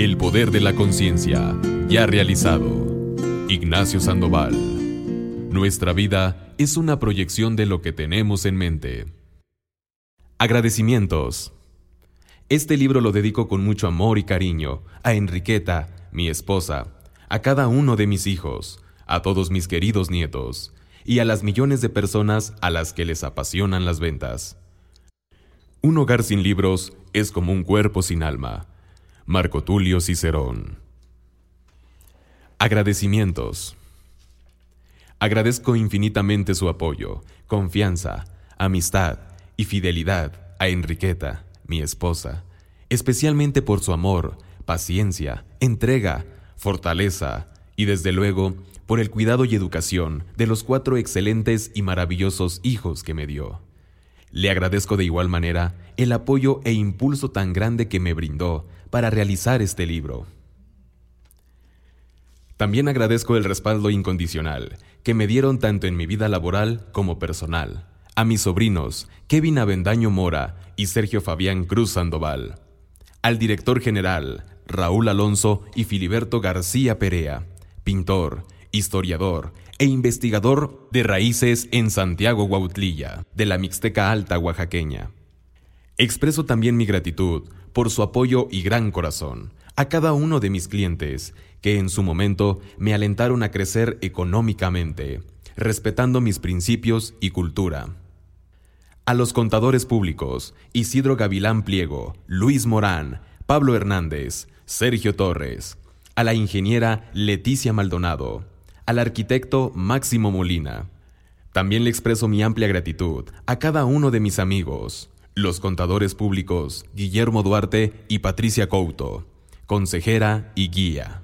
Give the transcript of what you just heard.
El poder de la conciencia, ya realizado. Ignacio Sandoval. Nuestra vida es una proyección de lo que tenemos en mente. Agradecimientos. Este libro lo dedico con mucho amor y cariño a Enriqueta, mi esposa, a cada uno de mis hijos, a todos mis queridos nietos y a las millones de personas a las que les apasionan las ventas. Un hogar sin libros es como un cuerpo sin alma. Marco Tulio Cicerón. Agradecimientos. Agradezco infinitamente su apoyo, confianza, amistad y fidelidad a Enriqueta, mi esposa, especialmente por su amor, paciencia, entrega, fortaleza y desde luego por el cuidado y educación de los cuatro excelentes y maravillosos hijos que me dio. Le agradezco de igual manera el apoyo e impulso tan grande que me brindó para realizar este libro. También agradezco el respaldo incondicional que me dieron tanto en mi vida laboral como personal, a mis sobrinos Kevin Avendaño Mora y Sergio Fabián Cruz Sandoval, al director general Raúl Alonso y Filiberto García Perea, pintor, historiador e investigador de raíces en Santiago Guautlilla, de la Mixteca Alta Oaxaqueña. Expreso también mi gratitud por su apoyo y gran corazón a cada uno de mis clientes que en su momento me alentaron a crecer económicamente, respetando mis principios y cultura. A los contadores públicos, Isidro Gavilán Pliego, Luis Morán, Pablo Hernández, Sergio Torres, a la ingeniera Leticia Maldonado, al arquitecto Máximo Molina. También le expreso mi amplia gratitud a cada uno de mis amigos, los contadores públicos Guillermo Duarte y Patricia Couto, consejera y guía.